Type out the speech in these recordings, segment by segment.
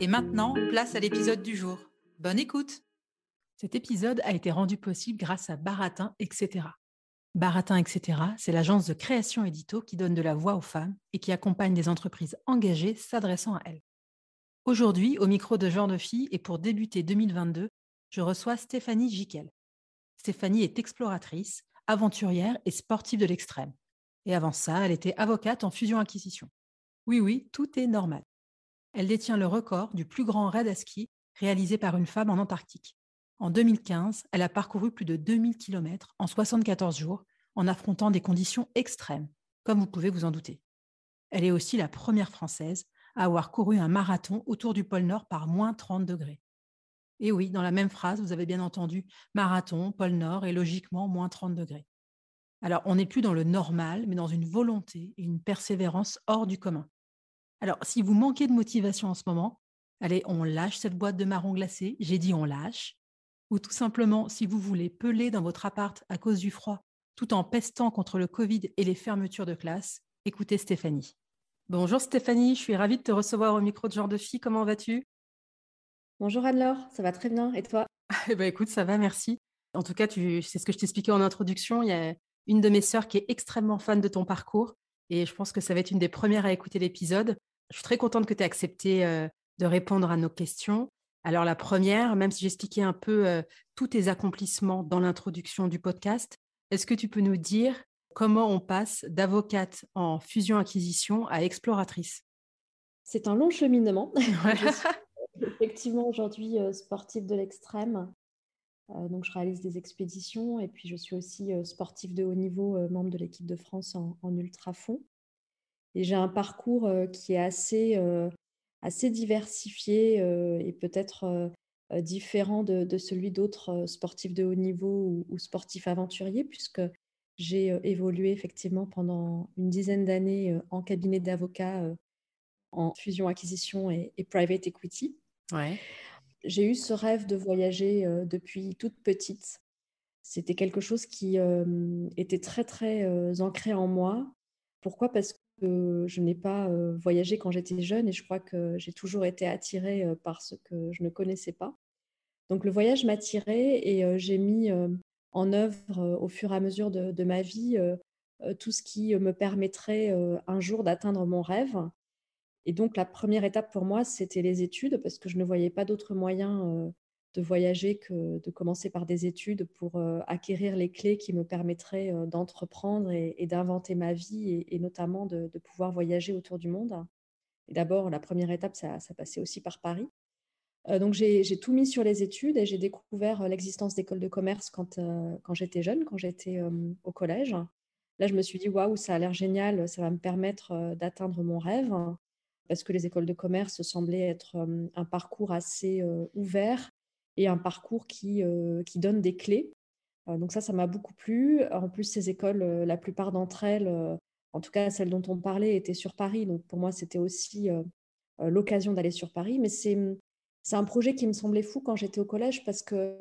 Et maintenant, place à l'épisode du jour. Bonne écoute Cet épisode a été rendu possible grâce à Baratin, etc. Baratin, etc., c'est l'agence de création édito qui donne de la voix aux femmes et qui accompagne des entreprises engagées s'adressant à elles. Aujourd'hui, au micro de Genre de Fille et pour débuter 2022, je reçois Stéphanie Jiquel. Stéphanie est exploratrice, aventurière et sportive de l'extrême. Et avant ça, elle était avocate en fusion-acquisition. Oui, oui, tout est normal. Elle détient le record du plus grand raid à ski réalisé par une femme en Antarctique. En 2015, elle a parcouru plus de 2000 km en 74 jours en affrontant des conditions extrêmes, comme vous pouvez vous en douter. Elle est aussi la première Française à avoir couru un marathon autour du pôle Nord par moins 30 degrés. Et oui, dans la même phrase, vous avez bien entendu marathon, pôle Nord et logiquement moins 30 degrés. Alors, on n'est plus dans le normal, mais dans une volonté et une persévérance hors du commun. Alors, si vous manquez de motivation en ce moment, allez, on lâche cette boîte de marron glacé, j'ai dit on lâche, ou tout simplement, si vous voulez peler dans votre appart à cause du froid, tout en pestant contre le Covid et les fermetures de classe, écoutez Stéphanie. Bonjour Stéphanie, je suis ravie de te recevoir au micro de genre de fille. Comment vas-tu? Bonjour Anne-Laure, ça va très bien. Et toi? Eh ben écoute, ça va, merci. En tout cas, tu, c'est ce que je t'expliquais en introduction. Il y a une de mes sœurs qui est extrêmement fan de ton parcours et je pense que ça va être une des premières à écouter l'épisode. Je suis très contente que tu aies accepté euh, de répondre à nos questions. Alors la première, même si j'expliquais un peu euh, tous tes accomplissements dans l'introduction du podcast, est-ce que tu peux nous dire comment on passe d'avocate en fusion-acquisition à exploratrice? C'est un long cheminement. je suis effectivement aujourd'hui euh, sportive de l'extrême. Donc, je réalise des expéditions et puis je suis aussi sportive de haut niveau, membre de l'équipe de France en, en ultrafond. Et j'ai un parcours qui est assez, assez diversifié et peut-être différent de, de, celui d'autres sportifs de haut niveau ou, ou sportifs aventuriers, puisque j'ai évolué effectivement pendant une dizaine d'années en cabinet d'avocat en fusion-acquisition et, private equity. Ouais. J'ai eu ce rêve de voyager depuis toute petite. C'était quelque chose qui était très, très ancré en moi. Pourquoi? Parce je n'ai pas voyagé quand j'étais jeune et je crois que j'ai toujours été attirée par ce que je ne connaissais pas. Donc le voyage m'attirait et j'ai mis en œuvre au fur et à mesure de, ma vie tout ce qui me permettrait un jour d'atteindre mon rêve. Et donc la première étape pour moi, c'était les études, parce que je ne voyais pas d'autre moyen de voyager que de commencer par des études pour acquérir les clés qui me permettraient d'entreprendre et, d'inventer ma vie, et, notamment de, pouvoir voyager autour du monde. Et d'abord, la première étape, ça passait aussi par Paris. Euh, donc j'ai tout mis sur les études et j'ai découvert euh, l'existence d'écoles de commerce quand, euh, quand j'étais jeune, quand j'étais au collège. Là, je me suis dit, waouh, ça a l'air génial, ça va me permettre d'atteindre mon rêve, parce que les écoles de commerce semblaient être un parcours assez ouvert et un parcours qui, qui donne des clés. donc ça, ça m'a beaucoup plu. En plus, ces écoles, la plupart d'entre elles, en tout cas celles dont on parlait, étaient sur Paris. Donc pour moi, c'était aussi l'occasion d'aller sur Paris. Mais c'est c'est un projet qui me semblait fou quand j'étais au collège parce que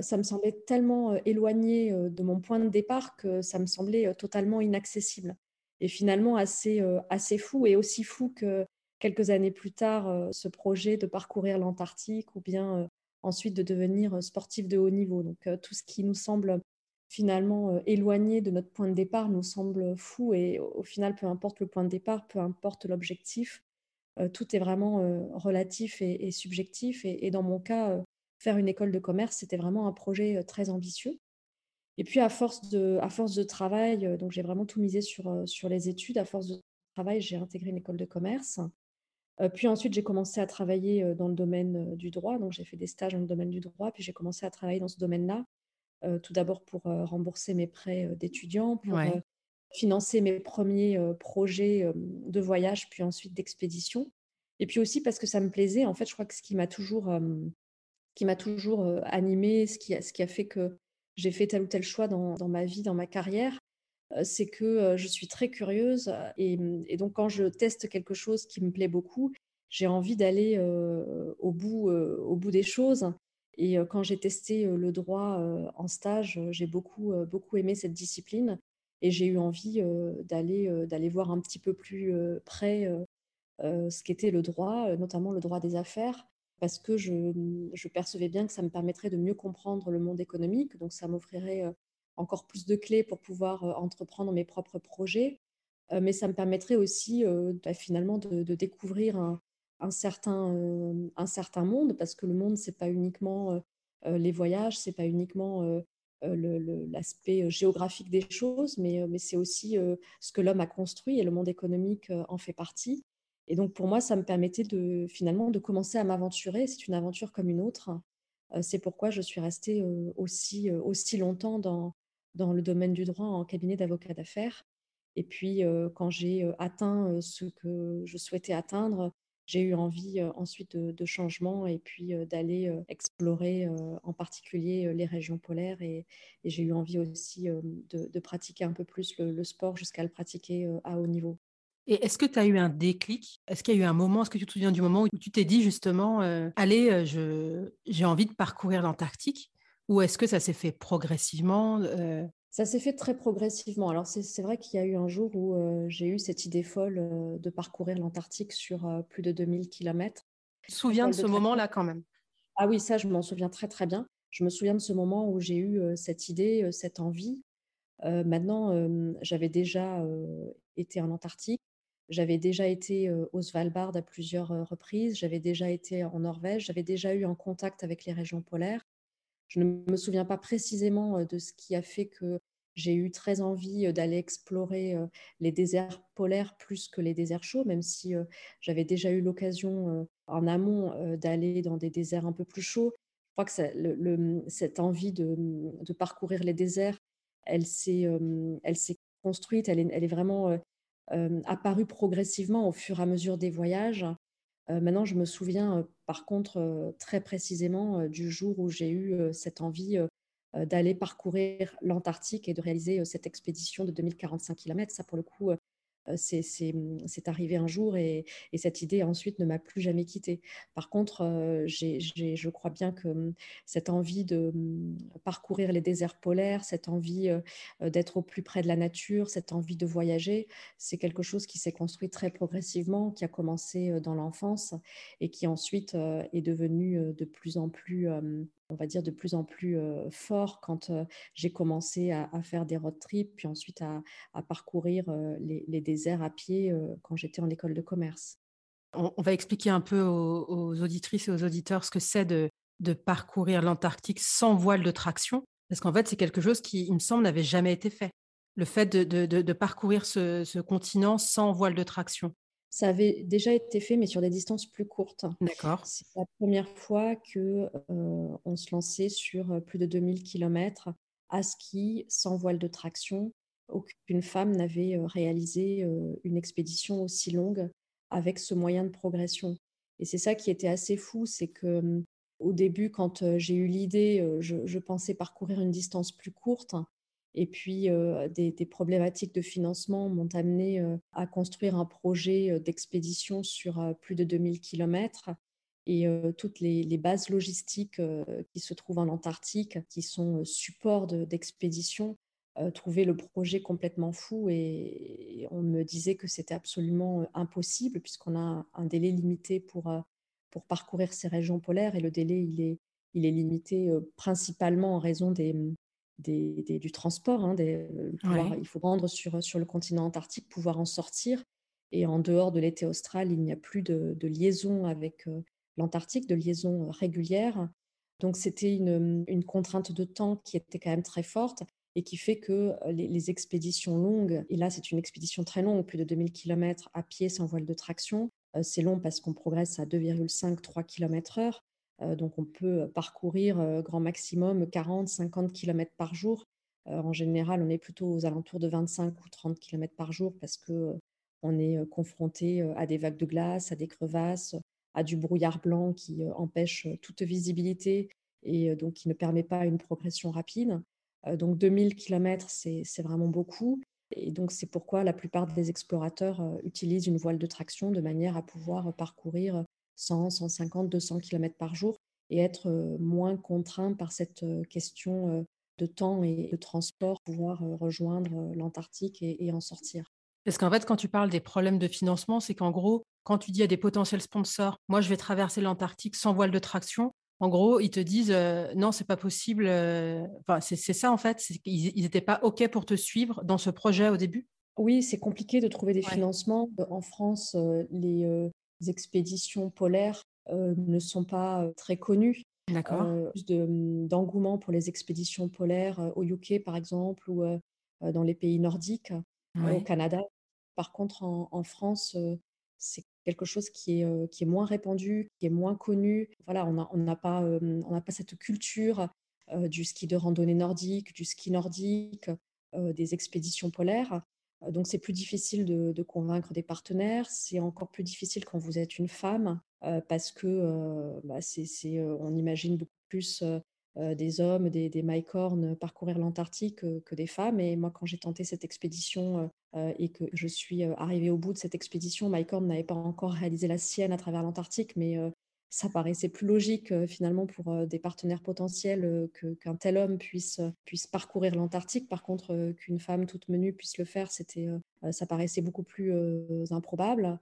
ça me semblait tellement éloigné de mon point de départ que ça me semblait totalement inaccessible. Et finalement assez, assez fou et aussi fou que quelques années plus tard, ce projet de parcourir l'Antarctique ou bien ensuite de devenir sportif de haut niveau. Donc tout ce qui nous semble finalement éloigné de notre point de départ nous semble fou et au final, peu importe le point de départ, peu importe l'objectif, tout est vraiment relatif et, subjectif. Et, dans mon cas, faire une école de commerce, c'était vraiment un projet très ambitieux. Et puis, à force de, à force de travail, donc j'ai vraiment tout misé sur, sur les études. À force de travail, j'ai intégré une école de commerce. Puis ensuite, j'ai commencé à travailler dans le domaine du droit. Donc, j'ai fait des stages dans le domaine du droit. Puis, j'ai commencé à travailler dans ce domaine-là. tout d'abord pour rembourser mes prêts d'étudiants, pour financer mes premiers projets de voyage, puis ensuite d'expédition. Et puis aussi parce que ça me plaisait. En fait, je crois que ce qui m'a toujours, qui m'a toujours animée, ce qui, a, ce qui a fait que j'ai fait tel ou tel choix dans, dans ma vie, dans ma carrière, c'est que je suis très curieuse. Et, mmh, et, donc, quand je teste quelque chose qui me plaît beaucoup, j'ai envie d'aller au, bout, au bout des choses. Et quand j'ai testé le droit en stage, j'ai beaucoup, beaucoup aimé cette discipline et j'ai eu envie d'aller d'aller voir un petit peu plus près ce qu'était le droit, notamment le droit des affaires, parce que je, percevais bien que ça me permettrait de mieux comprendre le monde économique, donc ça m'offrirait encore plus de clés pour pouvoir entreprendre mes propres projets, mais ça me permettrait aussi bah, finalement de, découvrir un, certain, un certain monde, parce que le monde, c'est pas uniquement les voyages, c'est pas uniquement l'aspect géographique des choses, mais, mais c'est aussi ce que l'homme a construit et le monde économique en fait partie. Et donc pour moi, ça me permettait de finalement de commencer à m'aventurer. C'est une aventure comme une autre. c'est pourquoi je suis restée aussi, aussi longtemps dans, dans le domaine du droit en cabinet d'avocat d'affaires. Et puis quand j'ai atteint ce que je souhaitais atteindre, j'ai eu envie ensuite de, changement et puis d'aller explorer en particulier les régions polaires. Et, j'ai eu envie aussi de, pratiquer un peu plus le, sport jusqu'à le pratiquer à haut niveau. Et est-ce que tu as eu un déclic? Est-ce qu'il y a eu un moment, est-ce que tu te souviens du moment où tu t'es dit justement, allez, j'ai envie de parcourir l'Antarctique Ou est-ce que ça s'est fait progressivement ça s'est fait très progressivement. Alors, c'est vrai qu'il y a eu un jour où j'ai eu cette idée folle de parcourir l'Antarctique sur plus de 2000 km. Tu te souviens de ce moment-là quand même? Ah oui, ça, je m'en souviens très très bien. Je me souviens de ce moment où j'ai eu cette idée, cette envie. maintenant, j'avais déjà été en Antarctique. J'avais déjà été au Svalbard à plusieurs reprises. J'avais déjà été en Norvège. J'avais déjà eu un contact avec les régions polaires. Je ne me souviens pas précisément de ce qui a fait que j'ai eu très envie d'aller explorer les déserts polaires plus que les déserts chauds, même si j'avais déjà eu l'occasion en amont d'aller dans des déserts un peu plus chauds. Je crois que cette envie de, parcourir les déserts, elle s'est construite, elle est, vraiment apparue progressivement au fur et à mesure des voyages. Maintenant, je me souviens par contre très précisément du jour où j'ai eu cette envie euh, d'aller parcourir l'Antarctique et de réaliser euh, cette expédition de 2045 km. Ça, pour le coup, euh, c'est arrivé un jour et, cette idée ensuite ne m'a plus jamais quittée. Par contre, je crois bien que hum, cette envie de hum, parcourir les déserts polaires, cette envie d'être au plus près de la nature, cette envie de voyager, c'est quelque chose qui s'est construit très progressivement, qui a commencé dans l'enfance et qui ensuite est devenu de plus en plus on va dire, de plus en plus fort quand j'ai commencé à, faire des road trips, puis ensuite à, parcourir les, déserts à pied quand j'étais en école de commerce. On, va expliquer un peu aux, auditrices et aux auditeurs ce que c'est de, parcourir l'Antarctique sans voile de traction, parce qu'en fait, c'est quelque chose qui, il me semble, n'avait jamais été fait. Le fait de, parcourir ce continent sans voile de traction. Ça avait déjà été fait, mais sur des distances plus courtes. D'accord. C'est la première fois que euh, on se lançait sur euh, plus de 2000 km à ski sans voile de traction. Aucune femme n'avait euh, réalisé une expédition aussi longue avec ce moyen de progression. Et c'est ça qui était assez fou, c'est que au début, quand j'ai eu l'idée, je, pensais parcourir une distance plus courte. Et puis, des, problématiques de financement m'ont amené à construire un projet d'expédition sur plus de 2000 km. Et toutes les, bases logistiques qui se trouvent en Antarctique, qui sont support d'expédition, trouvaient le projet complètement fou. Et, on me disait que c'était absolument impossible, puisqu'on a un délai limité pour, pour parcourir ces régions polaires. Et le délai, il est, il est limité principalement en raison des, du transport. Hein, il faut rendre sur, sur le continent antarctique, pouvoir en sortir. Et en dehors de l'été austral, il n'y a plus de, liaison avec l'Antarctique, de liaison régulière. Donc c'était une, une, contrainte de temps qui était quand même très forte et qui fait que les, expéditions longues, et là c'est une expédition très longue, plus de 2000 km à pied sans voile de traction, c'est long parce qu'on progresse à 2,5-3 km/h. Donc on peut parcourir grand maximum 40-50 km par jour. En général, on est plutôt aux alentours de 25 ou 30 km par jour parce que on est confronté à des vagues de glace, à des crevasses, à du brouillard blanc qui empêche toute visibilité et donc qui ne permet pas une progression rapide. Donc 2000 km, c'est vraiment beaucoup. Et donc c'est pourquoi la plupart des explorateurs utilisent une voile de traction de manière à pouvoir parcourir 100, 150, 200 km par jour et être moins contraint par cette question de temps et de transport, pouvoir rejoindre l'Antarctique et, en sortir. Parce qu'en fait, quand tu parles des problèmes de financement, c'est qu'en gros, quand tu dis à des potentiels sponsors, moi je vais traverser l'Antarctique sans voile de traction, en gros, ils te disent non, c'est pas possible. Enfin, c'est ça en fait. Ils n'étaient pas OK pour te suivre dans ce projet au début? Oui, c'est compliqué de trouver des financements. En France, les, expéditions polaires ne sont pas très connues. D'accord. plus mmh, d'engouement pour les expéditions polaires au UK, par exemple, ou dans les pays nordiques, au Canada. Par contre, en France, c'est quelque chose qui est, qui est moins répandu, qui est moins connu. Voilà, on n'a on pas, on pas cette culture du ski de randonnée nordique, du ski nordique, des expéditions polaires. Donc c'est plus difficile de, convaincre des partenaires. C'est encore plus difficile quand vous êtes une femme parce que bah, c'est, on imagine beaucoup plus euh, des hommes, des, des parcourir l'Antarctique que, des femmes. Et moi, quand j'ai tenté cette expédition euh, euh, et que je suis arrivée au bout de cette expédition, mycorn n'avait pas encore réalisé la sienne à travers l'Antarctique, mais ça paraissait plus logique finalement pour des partenaires potentiels qu'un tel homme puisse, puisse parcourir l'Antarctique. Par contre, qu'une femme toute menue puisse le faire, c'était, ça paraissait beaucoup plus improbable.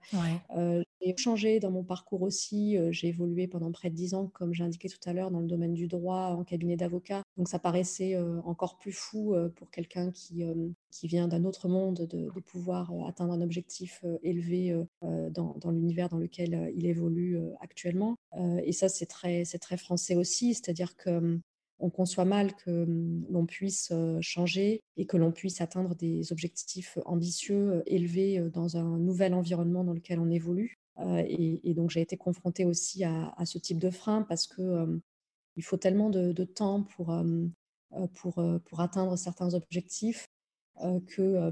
j'ai changé dans mon parcours aussi. j'ai évolué pendant près de dix ans, comme j'ai indiqué tout à l'heure, dans le domaine du droit, en cabinet d'avocat. Donc ça paraissait encore plus fou pour quelqu'un qui, qui vient d'un autre monde de, pouvoir atteindre un objectif élevé dans, dans l'univers dans lequel il évolue actuellement. et ça, c'est très, c'est très français aussi, c'est-à-dire que on conçoit mal que l'on puisse changer et que l'on puisse atteindre des objectifs ambitieux, élevés dans un nouvel environnement dans lequel on évolue. Et, donc j'ai été confrontée aussi à, ce type de frein parce que il faut tellement de, temps pour, pour, pour, atteindre certains objectifs que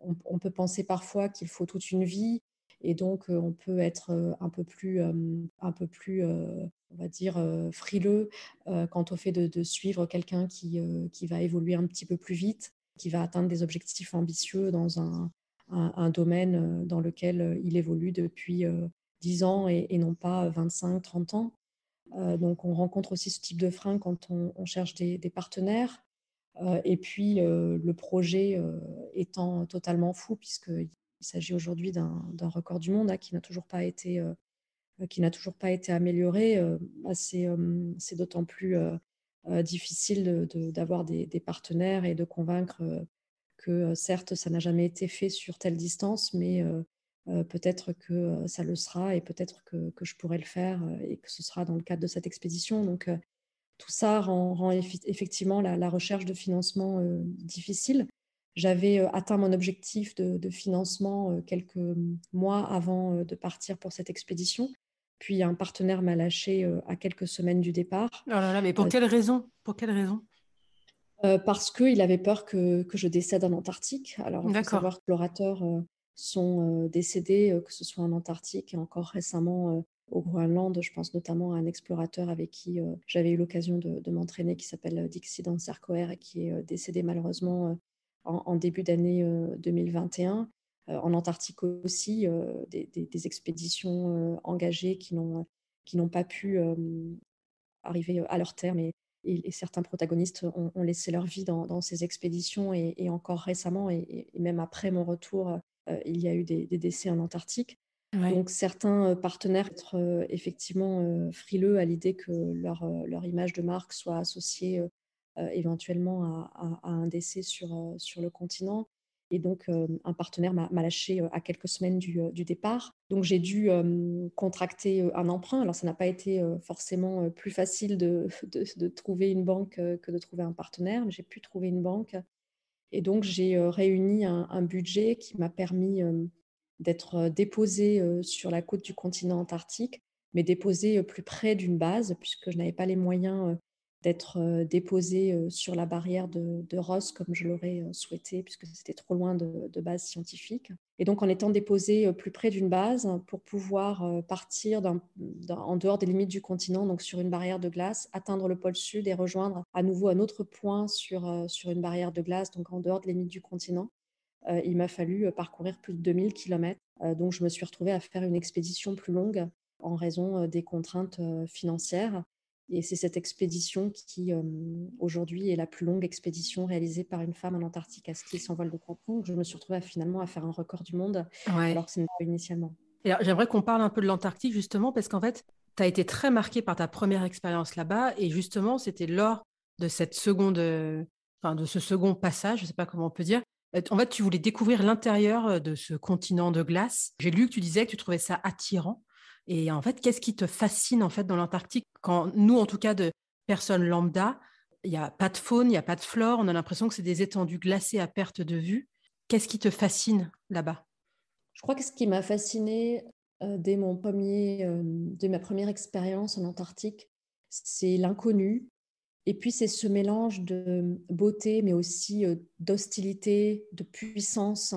on, peut penser parfois qu'il faut toute une vie et donc on peut être un peu plus, un peu plus on va dire, frileux quant au fait de, suivre quelqu'un qui, qui va évoluer un petit peu plus vite, qui va atteindre des objectifs ambitieux dans un, un, domaine dans lequel il évolue depuis 10 ans et, non pas 25, 30 ans. donc on rencontre aussi ce type de frein quand on, cherche des, partenaires. et puis le projet étant totalement fou, puisqu'il s'agit aujourd'hui d'un record du monde hein, qui n'a toujours pas été euh, qui n'a toujours pas été améliorée, euh, euh, c'est d'autant plus difficile d'avoir des, partenaires et de convaincre que certes, ça n'a jamais été fait sur telle distance, mais peut-être que ça le sera et peut-être que, que, je pourrai le faire et que ce sera dans le cadre de cette expédition. Donc, tout ça rend, effectivement la, recherche de financement difficile. J'avais atteint mon objectif de, de, financement quelques mois avant de partir pour cette expédition. Puis un partenaire m'a lâché euh, à quelques semaines du départ. Oh là là, mais pour euh, quelle raison? Pour quelle raison? Euh, Parce qu'il avait peur que, que, je décède en Antarctique. Alors, il faut savoir que explorateurs sont décédés, que ce soit en Antarctique et encore récemment au Groenland. Je pense notamment à un explorateur avec qui j'avais eu l'occasion de, m'entraîner qui s'appelle Dixie Dancercoer et qui est décédé malheureusement en, en début d'année 2021. Euh, en Antarctique aussi, euh, des, expéditions euh, engagées qui n'ont pas pu arriver à leur terme et, et, certains protagonistes ont, laissé leur vie dans, ces expéditions et, encore récemment et, même après mon retour, il y a eu des, décès en Antarctique. Donc certains partenaires être effectivement frileux à l'idée que leur, leur, image de marque soit associée éventuellement à, un décès sur, sur le continent. Et donc, un partenaire m'a lâché à quelques semaines du, départ. Donc, j'ai dû contracter un emprunt. Alors, ça n'a pas été forcément plus facile de, de, trouver une banque que de trouver un partenaire, mais j'ai pu trouver une banque. Et donc, j'ai réuni un, un, budget qui m'a permis d'être déposé sur la côte du continent antarctique, mais déposé plus près d'une base, puisque je n'avais pas les moyens d'être déposé sur la barrière de, Ross comme je l'aurais souhaité, puisque c'était trop loin de, base scientifique. Et donc, en étant déposé plus près d'une base, pour pouvoir partir en dehors des limites du continent, donc sur une barrière de glace, atteindre le pôle sud et rejoindre à nouveau un autre point sur, sur une barrière de glace, donc en dehors des limites du continent, il m'a fallu parcourir plus de 2000 km. donc, je me suis retrouvée à faire une expédition plus longue en raison des contraintes financières. Et c'est cette expédition qui, aujourd'hui, est la plus longue expédition réalisée par une femme en Antarctique à ski sans voile de crampons. Je me suis retrouvée finalement à faire un record du monde, alors que ce n'était pas initialement. J'aimerais qu'on parle un peu de l'Antarctique, justement, parce qu'en fait, tu as été très marquée par ta première expérience là-bas. Et justement, c'était lors de cette seconde, enfin, de ce second passage, je ne sais pas comment on peut dire. En fait, tu voulais découvrir l'intérieur de ce continent de glace. J'ai lu que tu disais que tu trouvais ça attirant. Et en fait, qu'est-ce qui te fascine en fait dans l'Antarctique? Quand nous, en tout cas, de personnes lambda, il n'y a pas de faune, il n'y a pas de flore, on a l'impression que c'est des étendues glacées à perte de vue. Qu'est-ce qui te fascine là-bas? Je crois que ce qui m'a fasciné euh, dès, mon premier, euh, ma première expérience en Antarctique, c'est l'inconnu. Et puis, c'est ce mélange de beauté, mais aussi euh, d'hostilité, de puissance.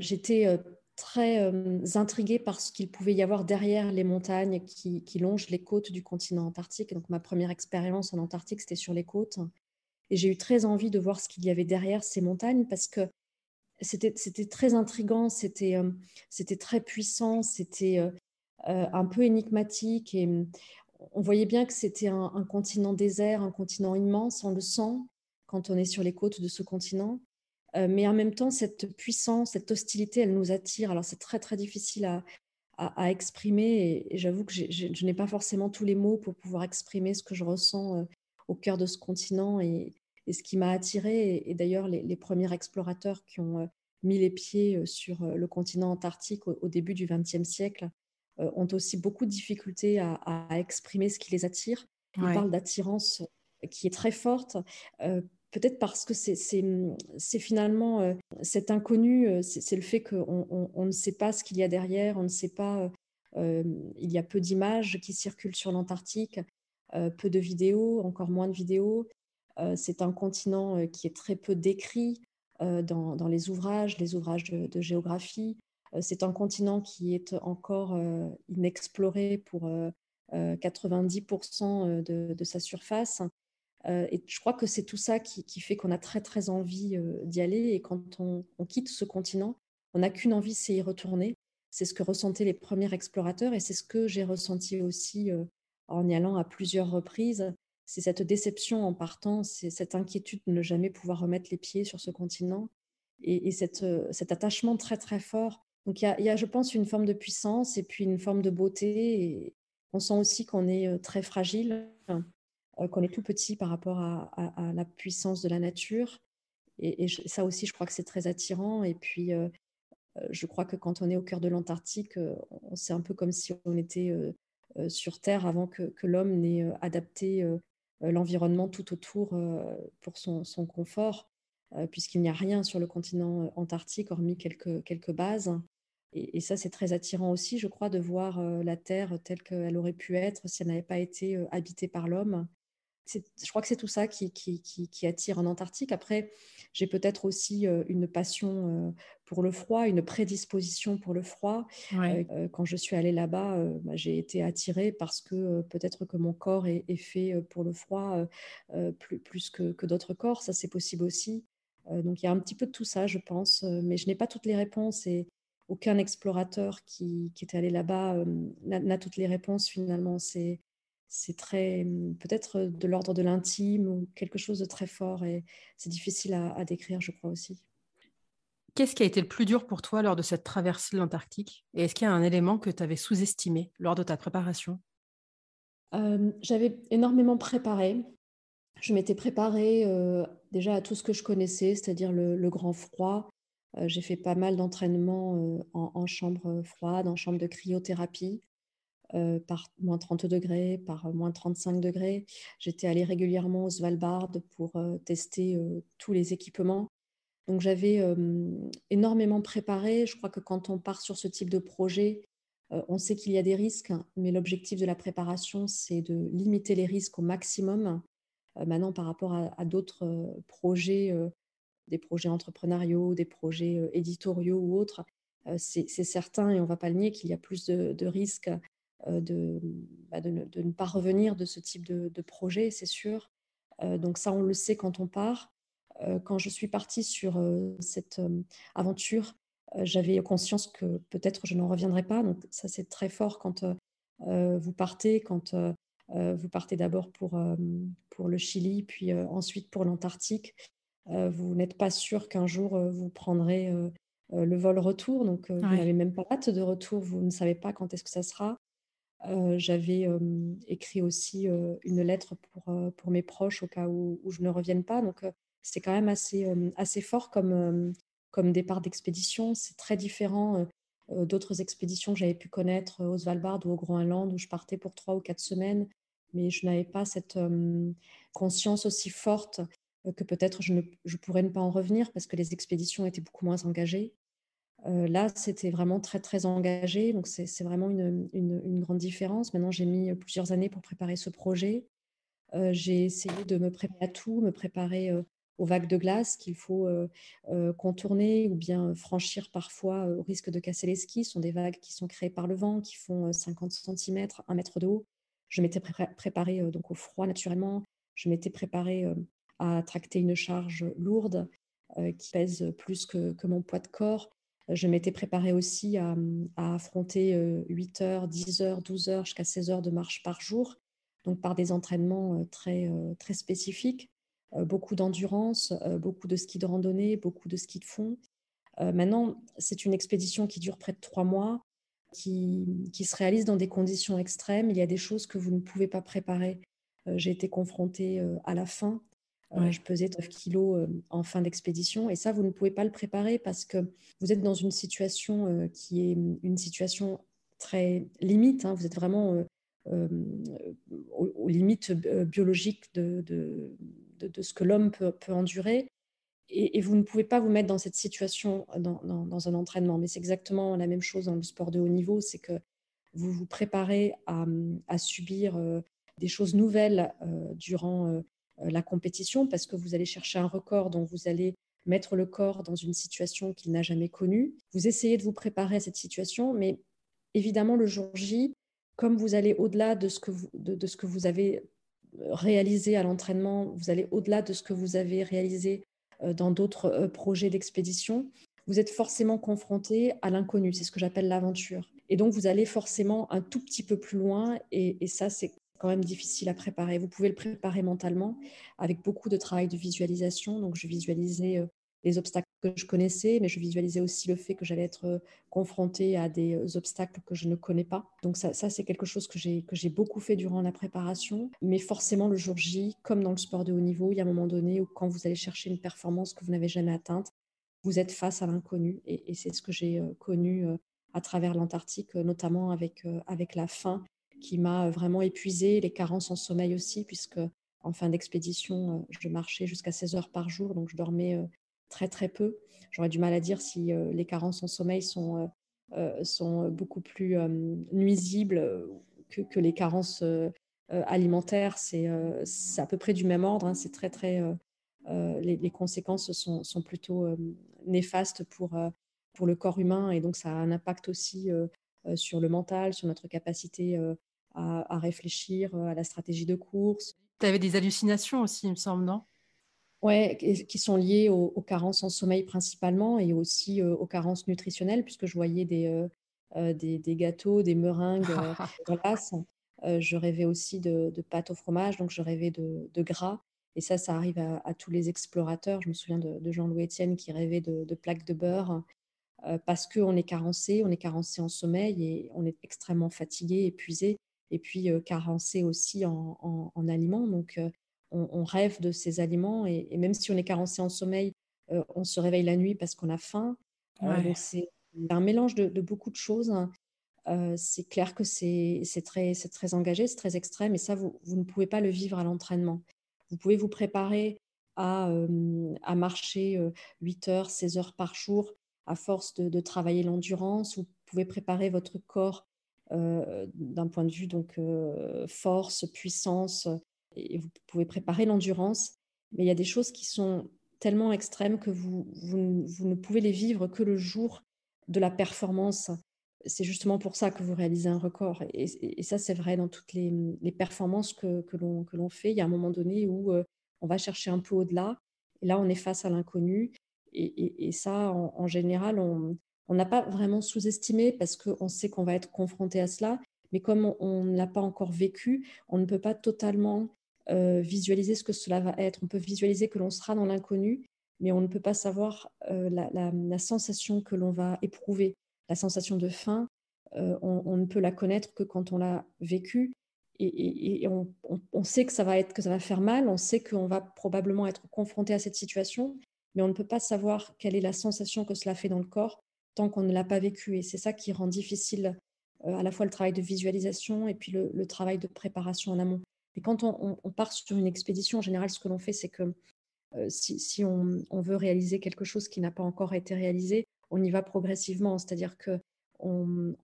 J'étais très intriguée par ce qu'il pouvait y avoir derrière les montagnes qui, longent les côtes du continent antarctique. Donc ma première expérience en Antarctique, c'était sur les côtes. Et j'ai eu très envie de voir ce qu'il y avait derrière ces montagnes parce que c'était très intrigant, c'était très puissant, c'était un peu énigmatique. Et on voyait bien que c'était un, un continent désert, un continent immense, on le sent quand on est sur les côtes de ce continent. Euh, mais en même temps, cette puissance, cette hostilité, elle nous attire. Alors c'est très très difficile à, à, exprimer et, j'avoue que je n'ai pas forcément tous les mots pour pouvoir exprimer ce que je ressens euh, au cœur de ce continent et, ce qui m'a attiré. Et, d'ailleurs, les, premiers explorateurs qui ont euh, mis les pieds sur le continent antarctique au, début du XXe siècle ont aussi beaucoup de difficultés à, exprimer ce qui les attire. Ils parlent d'attirance qui est très forte peut-être parce que c'est finalement euh, cet inconnu, euh, c'est le fait qu'on on, ne sait pas ce qu'il y a derrière, on ne sait pas, euh, il y a peu d'images qui circulent sur l'Antarctique, peu de vidéos, encore moins de vidéos. c'est un continent qui est très peu décrit dans, les ouvrages, les ouvrages de, géographie. c'est un continent qui est encore inexploré pour 90% de, de, sa surface. Euh, et je crois que c'est tout ça qui, fait qu'on a très très envie euh, d'y aller. Et quand on, quitte ce continent, on n'a qu'une envie, c'est y retourner. C'est ce que ressentaient les premiers explorateurs et c'est ce que j'ai ressenti aussi euh, en y allant à plusieurs reprises. C'est cette déception en partant, c'est cette inquiétude de ne jamais pouvoir remettre les pieds sur ce continent et, cette, cet attachement très très fort. Donc il y, a, je pense, une forme de puissance et puis une forme de beauté. On sent aussi qu'on est très fragile qu'on est tout petit par rapport à, la puissance de la nature. Et, ça aussi, je crois que c'est très attirant. Et puis, euh, euh, je crois que quand on est au cœur de l'Antarctique, c'est un peu comme si on était sur Terre avant que, l'homme n'ait adapté l'environnement tout autour pour son, confort, puisqu'il n'y a rien sur le continent antarctique hormis quelques, quelques bases. Et, ça, c'est très attirant aussi, je crois, de voir la Terre telle qu'elle aurait pu être si elle n'avait pas été habitée par l'homme je crois que c'est tout ça qui, qui, attire en Antarctique. Après, j'ai peut-être aussi euh, une passion euh, pour le froid, une prédisposition pour le froid. Euh, quand je suis allée là-bas, bah, j'ai été attirée parce que peut-être que mon corps est, fait pour le froid plus, plus que, que d'autres corps. Ça, c'est possible aussi. donc, il y a un petit peu de tout ça, je pense. mais je n'ai pas toutes les réponses et aucun explorateur qui, qui était allé là-bas n'a toutes les réponses finalement. C'est c'est très mmh, peut-être de l'ordre de l'intime ou quelque chose de très fort et c'est difficile à, décrire, je crois aussi. Qu'est-ce qui a été le plus dur pour toi lors de cette traversée de l'Antarctique Et est-ce qu'il y a un élément que tu avais sous-estimé lors de ta préparation? J'avais énormément préparé. Je m'étais préparée déjà à tout ce que je connaissais, c'est-à-dire le, grand froid. J'ai fait pas mal d'entraînements en, chambre froide, en chambre de cryothérapie. Par moins 30 degrés, par moins 35 degrés. J'étais allée régulièrement au Svalbard pour tester tous les équipements. Donc j'avais énormément préparé. Je crois que quand on part sur ce type de projet, on sait qu'il y a des risques, mais l'objectif de la préparation, c'est de limiter les risques au maximum. maintenant, par rapport à, d'autres projets, des projets entrepreneuriaux, des projets éditoriaux ou autres, c'est certain, et on ne va pas le nier, qu'il y a plus de, risques bah, de, de, ne pas revenir de ce type de, de projet, c'est sûr. donc ça, on le sait quand on part. Euh, quand je suis partie sur euh, cette euh, aventure, j'avais conscience que peut-être je n'en reviendrai pas. Donc ça, c'est très fort quand vous partez, quand vous partez d'abord pour, pour le Chili, puis ensuite pour l'Antarctique. vous n'êtes pas sûr qu'un jour vous prendrez le vol retour, donc vous n'avez même pas hâte de retour, vous ne savez pas quand est-ce que ça sera. J'avais écrit aussi une lettre pour, pour mes proches au cas où, je ne revienne pas. Donc c'est quand même assez, assez fort comme, comme départ d'expédition. C'est très différent d'autres expéditions que j'avais pu connaître au Svalbard ou au Groenland où je partais pour trois ou quatre semaines, mais je n'avais pas cette conscience aussi forte que peut-être je, je pourrais ne pas en revenir parce que les expéditions étaient beaucoup moins engagées. Là, c'était vraiment très, très engagé. Donc, c'est vraiment une, une, grande différence. Maintenant, j'ai mis plusieurs années pour préparer ce projet. j'ai essayé de me préparer à tout, me préparer aux vagues de glace qu'il faut euh, euh, contourner ou bien franchir parfois euh, au risque de casser les skis. Ce sont des vagues qui sont créées par le vent, qui font 50 cm, 1 mètre de haut. Je m'étais préparée donc au froid naturellement. Je m'étais préparée à tracter une charge lourde qui pèse plus que, mon poids de corps. Je m'étais préparée aussi à, affronter 8 heures, 10 heures, 12 heures, jusqu'à 16 heures de marche par jour, donc par des entraînements très, très spécifiques. Euh, beaucoup d'endurance, euh, beaucoup de ski de randonnée, beaucoup de ski de fond. Euh, maintenant, c'est une expédition qui dure près de trois mois, qui, se réalise dans des conditions extrêmes. Il y a des choses que vous ne pouvez pas préparer. J'ai été confrontée à la fin. Je pesais 9 kilos en fin d'expédition. Et ça, vous ne pouvez pas le préparer parce que vous êtes dans une situation qui est une situation très limite. Hein. Vous êtes vraiment aux, limites biologiques de, de, ce que l'homme peut, endurer. Et, vous ne pouvez pas vous mettre dans cette situation dans, un entraînement. Mais c'est exactement la même chose dans le sport de haut niveau, c'est que vous vous préparez à, subir euh, des choses nouvelles euh, durant euh, la compétition parce que vous allez chercher un record dont vous allez mettre le corps dans une situation qu'il n'a jamais connue. Vous essayez de vous préparer à cette situation, mais évidemment, le jour J, comme vous allez au-delà de, ce que vous avez réaliser à l'entraînement, vous allez au-delà de ce que vous avez réalisé euh, dans d'autres euh, projets d'expédition, vous êtes forcément confronté à l'inconnu, c'est ce que j'appelle l'aventure. Et donc, vous allez forcément un tout petit peu plus loin, et ça, c'est quand même difficile à préparer. Vous pouvez le préparer mentalement avec beaucoup de travail de visualisation. Donc, je visualisais euh, les obstacles que je connaissais, mais je visualisais aussi le fait que j'allais être euh, confrontée à des euh, obstacles que je ne connais pas. Donc ça, c'est quelque chose que j'ai, que j'ai beaucoup fait durant la préparation. Mais forcément, le jour J, comme dans le sport de haut niveau, il y a un moment donné où quand vous allez chercher une performance que vous n'avez jamais atteinte, vous êtes face à l'inconnu. Et, c'est ce que j'ai connu à travers l'Antarctique, notamment avec, avec la faim qui m'a vraiment épuisée, les carences en sommeil aussi, puisque en fin d'expédition, je marchais jusqu'à 16 heures par jour, donc je dormais très très peu. J'aurais du mal à dire si les carences en sommeil sont, sont beaucoup plus nuisibles que, les carences alimentaires. C'est à peu près du même ordre. Hein. C'est très très les, conséquences sont, sont plutôt néfastes pour, pour le corps humain et donc ça a un impact aussi sur le mental, sur notre capacité à, à, réfléchir à la stratégie de course. Tu avais des hallucinations aussi, il me semble, non? Oui, qui sont liées aux, carences en sommeil principalement et aussi euh, aux carences nutritionnelles, puisque je voyais des, euh, euh, des, gâteaux, des meringues je rêvais aussi de, pâte au fromage, donc je rêvais de, gras. Et ça, ça arrive à, tous les explorateurs. Je me souviens de, Jean-Louis Etienne qui rêvait de, plaques de beurre parce qu'on est carencé, on est carencé en sommeil et on est extrêmement fatigué, épuisé, et puis carencé aussi en, en, en aliments. Donc, on, rêve de ces aliments et, même si on est carencé en sommeil, on se réveille la nuit parce qu'on a faim. donc c'est un mélange de, beaucoup de choses. Hein. c'est clair que c'est très, très engagé, c'est très extrême et ça, vous, vous ne pouvez pas le vivre à l'entraînement. Vous pouvez vous préparer à, à marcher 8 heures, 16 heures par jour à force de, travailler l'endurance. Vous pouvez préparer votre corps d'un point de vue donc force, puissance, et vous pouvez préparer l'endurance. Mais il y a des choses qui sont tellement extrêmes que vous, vous, ne pouvez les vivre que le jour de la performance. C'est justement pour ça que vous réalisez un record. Et, ça, c'est vrai dans toutes les, performances que, que l'on fait. Il y a un moment donné où on va chercher un peu au-delà. Et là, on est face à l'inconnu. Et, ça, en, général, on n'a pas vraiment sous-estimé parce qu'on sait qu'on va être confronté à cela. Mais comme on ne l'a pas encore vécu, on ne peut pas totalement euh, visualiser ce que cela va être. On peut visualiser que l'on sera dans l'inconnu, mais on ne peut pas savoir euh, la, sensation que l'on va éprouver. La sensation de faim, euh, on, ne peut la connaître que quand on l'a vécu et, on, sait que ça va être que ça va faire mal, on sait qu'on va probablement être confronté à cette situation, mais on ne peut pas savoir quelle est la sensation que cela fait dans le corps tant qu'on ne l'a pas vécu. Et c'est ça qui rend difficile euh, à la fois le travail de visualisation et puis le, travail de préparation en amont. Et quand on, part sur une expédition, en général, ce que l'on fait, c'est que euh, si, on, veut réaliser quelque chose qui n'a pas encore été réalisé, on y va progressivement, c'est-à-dire que on,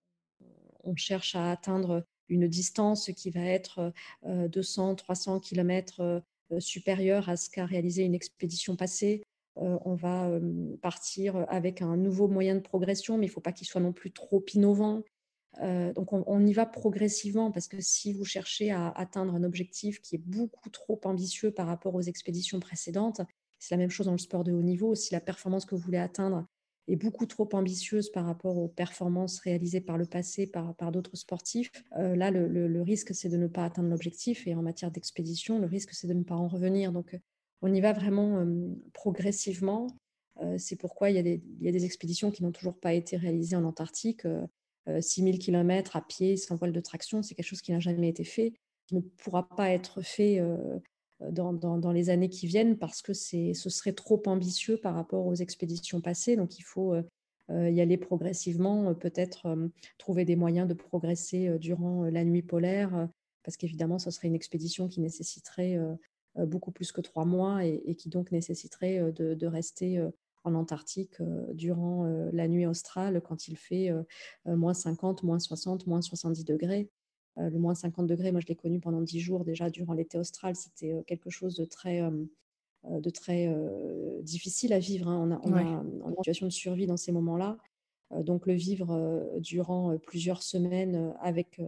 cherche à atteindre une distance qui va être 200, 300 km supérieure à ce qu'a réalisé une expédition passée. On va partir avec un nouveau moyen de progression, mais il ne faut pas qu'il soit non plus trop innovant. Donc on, y va progressivement parce que si vous cherchez à atteindre un objectif qui est beaucoup trop ambitieux par rapport aux expéditions précédentes, c'est la même chose dans le sport de haut niveau. Si la performance que vous voulez atteindre est beaucoup trop ambitieuse par rapport aux performances réalisées par le passé par, d'autres sportifs. Euh, là, le, risque, c'est de ne pas atteindre l'objectif. Et en matière d'expédition, le risque, c'est de ne pas en revenir. Donc, on y va vraiment progressivement. C'est pourquoi il y, a des, expéditions qui n'ont toujours pas été réalisées en Antarctique. 6000 euh, km à pied, sans voile de traction, c'est quelque chose qui n'a jamais été fait, qui ne pourra pas être fait dans, les années qui viennent parce que ce serait trop ambitieux par rapport aux expéditions passées. Donc il faut y aller progressivement, peut-être trouver des moyens de progresser durant la nuit polaire, parce qu'évidemment, ce serait une expédition qui nécessiterait beaucoup plus que trois mois et, qui donc nécessiterait de, rester en Antarctique durant la nuit australe quand il fait moins 50, moins 60, moins 70 degrés. Euh, le moins 50 degrés, moi je l'ai connu pendant 10 jours déjà durant l'été austral. C'était euh, quelque chose de très, euh, de très difficile à vivre. Hein. On, a, on, a, une situation de survie dans ces moments-là. Donc le vivre durant plusieurs semaines avec,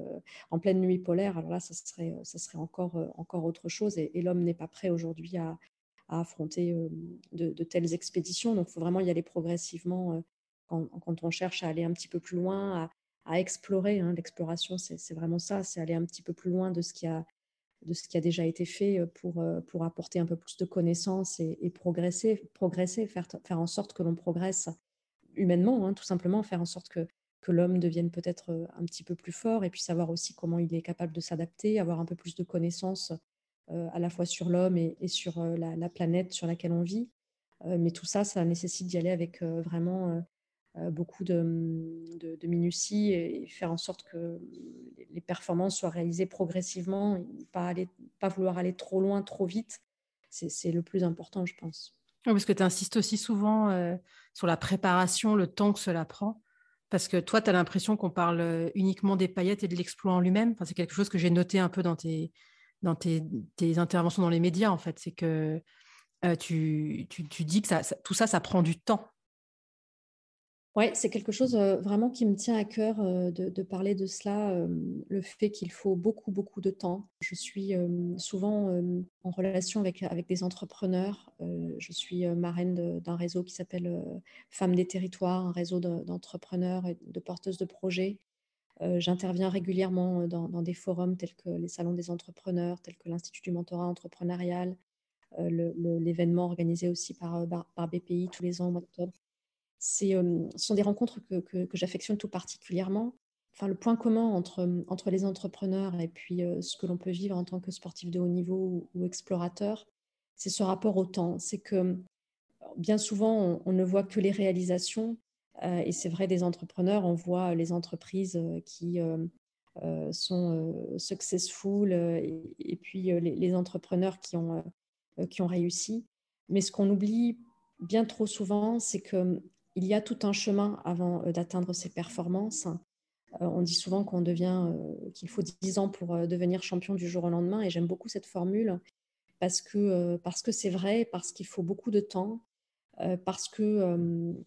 en pleine nuit polaire, alors là, ça serait, ça serait encore, encore autre chose. Et, l'homme n'est pas prêt aujourd'hui à, affronter de, telles expéditions. Donc il faut vraiment y aller progressivement quand, on cherche à aller un petit peu plus loin, à, explorer. Hein. L'exploration, c'est vraiment ça, c'est aller un petit peu plus loin de ce qui a, de ce qui a déjà été fait euh, pour, euh, pour apporter un peu plus de connaissances et, progresser, progresser faire, faire en sorte que l'on progresse humainement, hein, tout simplement, faire en sorte que, que l'homme devienne peut-être un petit peu plus fort et puis savoir aussi comment il est capable de s'adapter, avoir un peu plus de connaissances à la fois sur l'homme et, sur la, planète sur laquelle on vit. mais tout ça, ça nécessite d'y aller avec vraiment beaucoup de, de, minutie et faire en sorte que les performances soient réalisées progressivement, pas, aller, pas vouloir aller trop loin, trop vite. C'est le plus important, je pense. parce que tu insistes aussi souvent sur la préparation, le temps que cela prend. Parce que toi, tu as l'impression qu'on parle euh, uniquement des paillettes et de l'exploit en lui-même. Enfin, c'est quelque chose que j'ai noté un peu dans tes, interventions dans les médias, en fait. C'est que tu, tu, dis que tout ça, ça prend du temps. Oui, c'est quelque chose vraiment qui me tient à cœur de, parler de cela, le fait qu'il faut beaucoup, beaucoup de temps. Je suis souvent en relation avec, avec des entrepreneurs. je suis marraine d'un réseau qui s'appelle Femmes des territoires, un réseau d'entrepreneurs et de porteuses de projets. J'interviens régulièrement dans, des forums tels que les salons des entrepreneurs, tels que l'Institut du mentorat entrepreneurial, l'événement organisé aussi par, BPI tous les ans au mois ce sont des rencontres que, j'affectionne tout particulièrement enfin, le point commun entre, entre les entrepreneurs et puis ce que l'on peut vivre en tant que sportif de haut niveau ou, explorateur, c'est ce rapport au temps. C'est que bien souvent, on, ne voit que les réalisations. et c'est vrai des entrepreneurs, on voit les entreprises qui sont successful et, puis les, les, entrepreneurs qui ont, qui ont réussi. Mais ce qu'on oublie bien trop souvent, c'est qu'il y a tout un chemin avant d'atteindre ces performances. Euh, on dit souvent euh, qu'il faut 10 ans pour euh, devenir champion du jour au lendemain, et j'aime beaucoup cette formule parce que c'est vrai, parce qu'il faut beaucoup de temps, parce que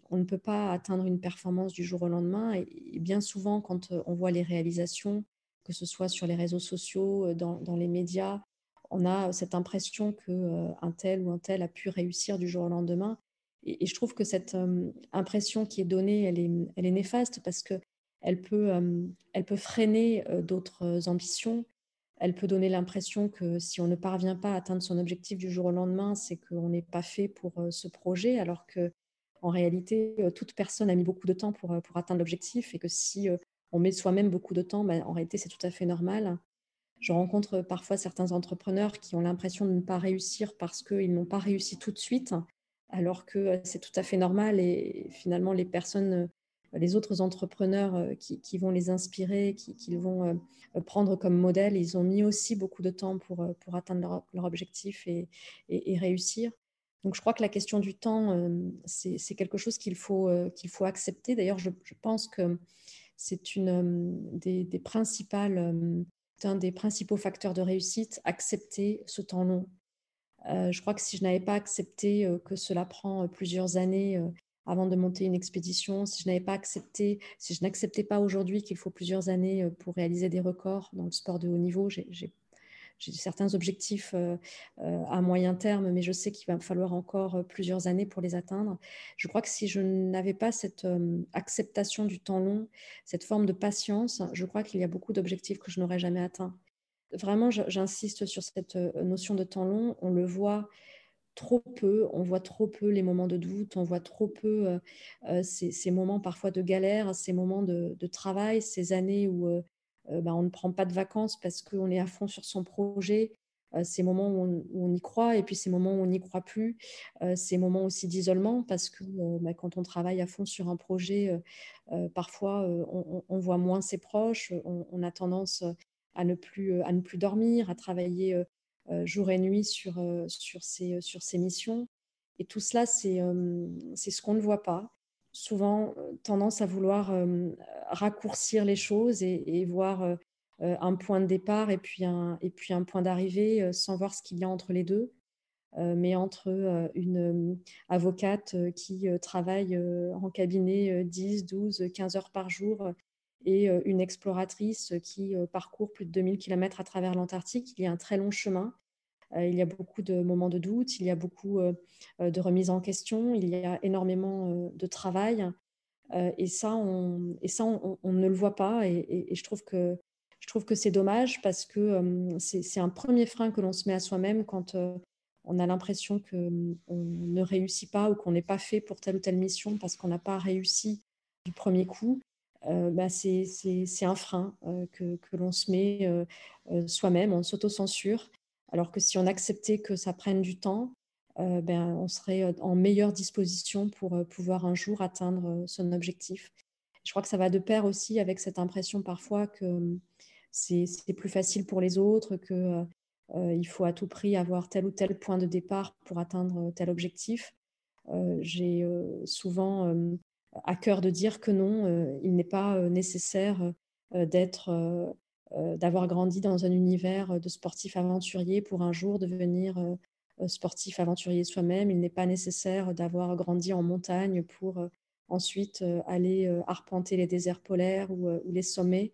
on ne peut pas atteindre une performance du jour au lendemain. Et, bien souvent, quand on voit les réalisations, que ce soit sur les réseaux sociaux, dans, les médias, on a cette impression que un tel ou un tel a pu réussir du jour au lendemain. Et, je trouve que cette impression qui est donnée, elle est, néfaste parce que elle peut, freiner d'autres ambitions. Elle peut donner l'impression que si on ne parvient pas à atteindre son objectif du jour au lendemain, c'est qu'on n'est pas fait pour ce projet, alors que en réalité, toute personne a mis beaucoup de temps pour, atteindre l'objectif et que si on met soi-même beaucoup de temps, ben, en réalité, c'est tout à fait normal. Je rencontre parfois certains entrepreneurs qui ont l'impression de ne pas réussir parce qu'ils n'ont pas réussi tout de suite, alors que c'est tout à fait normal et finalement, les personnes les autres entrepreneurs euh, qui, vont les inspirer, qui, vont euh, prendre comme modèle, ils ont mis aussi beaucoup de temps pour, euh, pour atteindre leur, objectif et, réussir. Donc je crois que la question du temps, c'est quelque chose qu'il faut, qu'il faut accepter. D'ailleurs, je, pense que c'est des, un des principaux facteurs de réussite, accepter ce temps long. Je crois que si je n'avais pas accepté que cela prend plusieurs années avant de monter une expédition, si je n'avais pas accepté, si je n'acceptais pas aujourd'hui qu'il faut plusieurs années euh, pour réaliser des records dans le sport de haut niveau, j'ai certains objectifs euh, euh, à moyen terme, mais je sais qu'il va me falloir encore plusieurs années pour les atteindre. Je crois que si je n'avais pas cette acceptation du temps long, cette forme de patience, je crois qu'il y a beaucoup d'objectifs que je n'aurais jamais atteints. Vraiment, j'insiste sur cette notion de temps long. On le voit trop peu, on voit trop peu les moments de doute, on voit trop peu euh, euh, ces, moments parfois de galère, ces moments de, travail, ces années où euh, bah, on ne prend pas de vacances parce qu'on est à fond sur son projet, ces moments où on, y croit et puis ces moments où on n'y croit plus, ces moments aussi d'isolement parce que bah, quand on travaille à fond sur un projet, parfois on, voit moins ses proches, on, a tendance à ne plus, à ne plus dormir, à travailler euh, jour et nuit sur, euh, sur, ces, sur ces missions. Et tout cela, c'est ce qu'on ne voit pas. Souvent, euh, tendance à vouloir raccourcir les choses et, voir un point de départ et puis un, et puis un point d'arrivée sans voir ce qu'il y a entre les deux. mais entre une avocate qui travaille en cabinet 10, 12, 15 heures par jour et euh, une exploratrice qui euh, parcourt plus de 2000 km à travers l'Antarctique. Il y a un très long chemin. Euh, il y a beaucoup de moments de doute, il y a beaucoup de remises en question, il y a énormément de travail. Et ça, on, ne le voit pas. Et, je trouve que, je trouve que c'est dommage parce que c'est un premier frein que l'on se met à soi-même quand on a l'impression qu'on ne réussit pas ou qu'on n'est pas fait pour telle ou telle mission parce qu'on n'a pas réussi du premier coup. Euh, bah, c'est un frein euh, que, que l'on se met euh, soi-même, on s'auto-censure. Alors que si on acceptait que ça prenne du temps, ben, on serait en meilleure disposition pour pouvoir un jour atteindre son objectif. Je crois que ça va de pair aussi avec cette impression parfois que c'est plus facile pour les autres, qu'il il faut à tout prix avoir tel ou tel point de départ pour atteindre tel objectif. J'ai souvent à cœur de dire que non, euh, il n'est pas euh, nécessaire euh, d'être, d'avoir grandi dans un univers de sportif aventurier pour un jour devenir sportif aventurier soi-même. Il n'est pas nécessaire d'avoir grandi en montagne pour ensuite aller arpenter les déserts polaires ou, les sommets.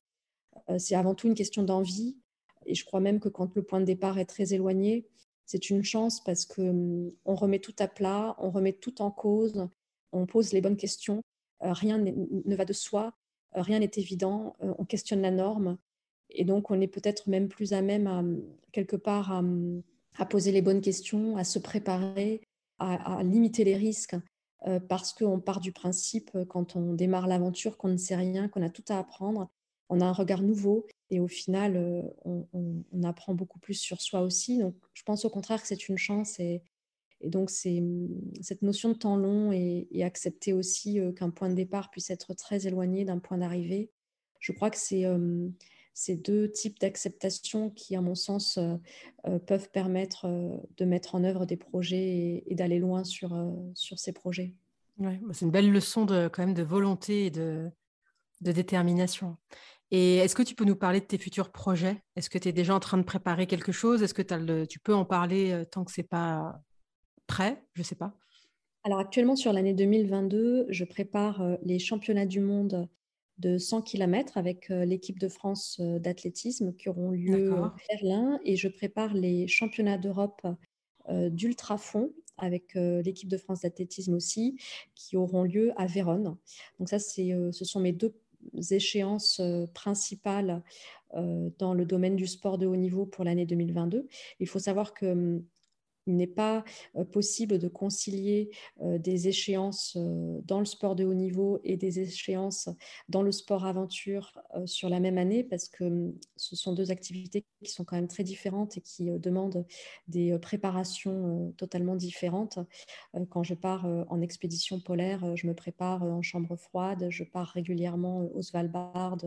C'est avant tout une question d'envie. Et je crois même que quand le point de départ est très éloigné, c'est une chance parce que hum, on remet tout à plat, on remet tout en cause, on pose les bonnes questions rien ne va de soi, euh, rien n'est évident, euh, on questionne la norme. Et donc, on est peut-être même plus à même, à, quelque part, à, poser les bonnes questions, à se préparer, à, limiter les risques, parce qu'on part du principe, quand on démarre l'aventure, qu'on ne sait rien, qu'on a tout à apprendre. on a un regard nouveau et au final, on, apprend beaucoup plus sur soi aussi. Donc, je pense au contraire que c'est une chance et, donc, c'est cette notion de temps long et, accepter aussi qu'un point de départ puisse être très éloigné d'un point d'arrivée. Je crois que c'est ces deux types d'acceptation qui, à mon sens, peuvent permettre de mettre en œuvre des projets et, d'aller loin sur, sur ces projets. Ouais, bah, c'est une belle leçon de, quand même de volonté et de, de détermination. Et est-ce que tu peux nous parler de tes futurs projets? Est-ce que tu es déjà en train de préparer quelque chose? Est-ce que tu peux en parler tant que c'est pas prêt Je ne sais pas. Alors actuellement, sur l'année 2022, je prépare euh, les championnats du monde de 100 km avec euh, l'équipe de France d'athlétisme qui auront lieu à Berlin et je prépare les championnats d'Europe d'ultrafond avec l'équipe de France d'athlétisme aussi qui auront lieu à Vérone. Donc ça, c'est, ce sont mes deux échéances euh, principales euh, dans le domaine du sport de haut niveau pour l'année 2022. Il faut savoir que hum, il n'est pas possible de concilier des échéances dans le sport de haut niveau et des échéances dans le sport aventure sur la même année parce que hum, ce sont deux activités qui sont quand même très différentes et qui demandent des préparations totalement différentes. Quand je pars en expédition polaire, je me prépare en chambre froide, je pars régulièrement au Svalbard,